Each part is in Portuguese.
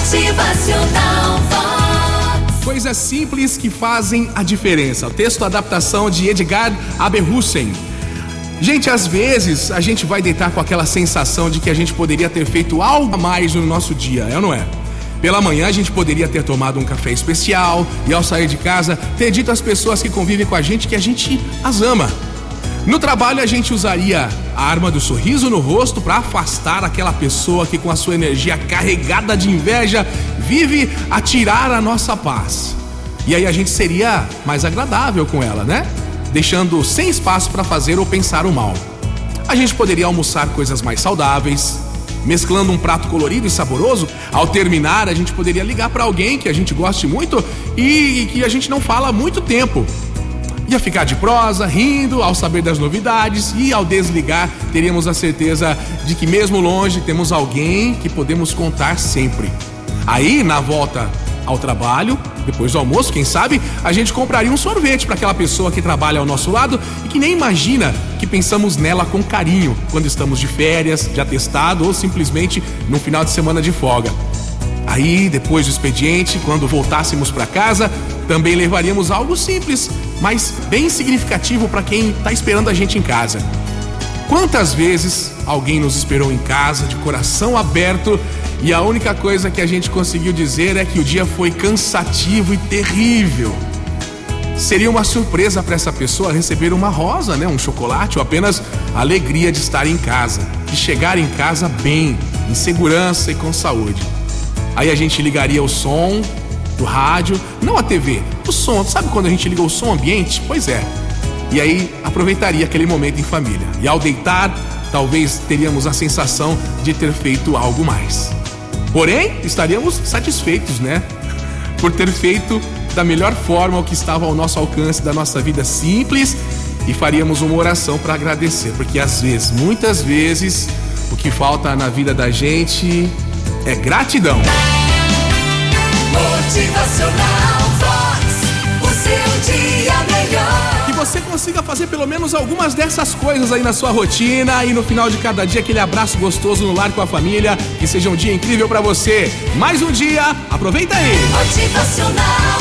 Motivacional. Coisas simples que fazem a diferença. O texto adaptação de Edgar Aberhusen. Gente, às vezes a gente vai deitar com aquela sensação de que a gente poderia ter feito algo a mais no nosso dia, é ou não é? Pela manhã a gente poderia ter tomado um café especial e ao sair de casa ter dito às pessoas que convivem com a gente que a gente as ama. No trabalho a gente usaria a arma do sorriso no rosto para afastar aquela pessoa que com a sua energia carregada de inveja vive a tirar a nossa paz. E aí a gente seria mais agradável com ela, né? Deixando sem espaço para fazer ou pensar o mal. A gente poderia almoçar coisas mais saudáveis, mesclando um prato colorido e saboroso. Ao terminar, a gente poderia ligar para alguém que a gente goste muito e, e que a gente não fala há muito tempo. Ia ficar de prosa, rindo ao saber das novidades e ao desligar teríamos a certeza de que mesmo longe temos alguém que podemos contar sempre. Aí, na volta ao trabalho, depois do almoço, quem sabe, a gente compraria um sorvete para aquela pessoa que trabalha ao nosso lado e que nem imagina que pensamos nela com carinho quando estamos de férias, de atestado ou simplesmente no final de semana de folga. Aí, depois do expediente, quando voltássemos para casa, também levaríamos algo simples, mas bem significativo para quem está esperando a gente em casa. Quantas vezes alguém nos esperou em casa, de coração aberto, e a única coisa que a gente conseguiu dizer é que o dia foi cansativo e terrível. Seria uma surpresa para essa pessoa receber uma rosa, né, um chocolate ou apenas a alegria de estar em casa, de chegar em casa bem, em segurança e com saúde. Aí a gente ligaria o som do rádio, não a TV, o som. Sabe quando a gente liga o som ambiente? Pois é. E aí aproveitaria aquele momento em família. E ao deitar, talvez teríamos a sensação de ter feito algo mais. Porém, estaríamos satisfeitos, né? Por ter feito da melhor forma o que estava ao nosso alcance da nossa vida simples e faríamos uma oração para agradecer, porque às vezes, muitas vezes, o que falta na vida da gente é gratidão. Consiga fazer pelo menos algumas dessas coisas aí na sua rotina e no final de cada dia aquele abraço gostoso no lar com a família. Que seja um dia incrível para você. Mais um dia, aproveita aí. Motivacional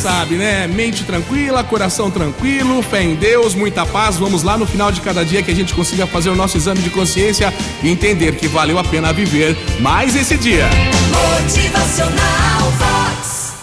sabe, né? Mente tranquila, coração tranquilo, fé em Deus, muita paz. Vamos lá no final de cada dia que a gente consiga fazer o nosso exame de consciência e entender que valeu a pena viver mais esse dia. Motivacional.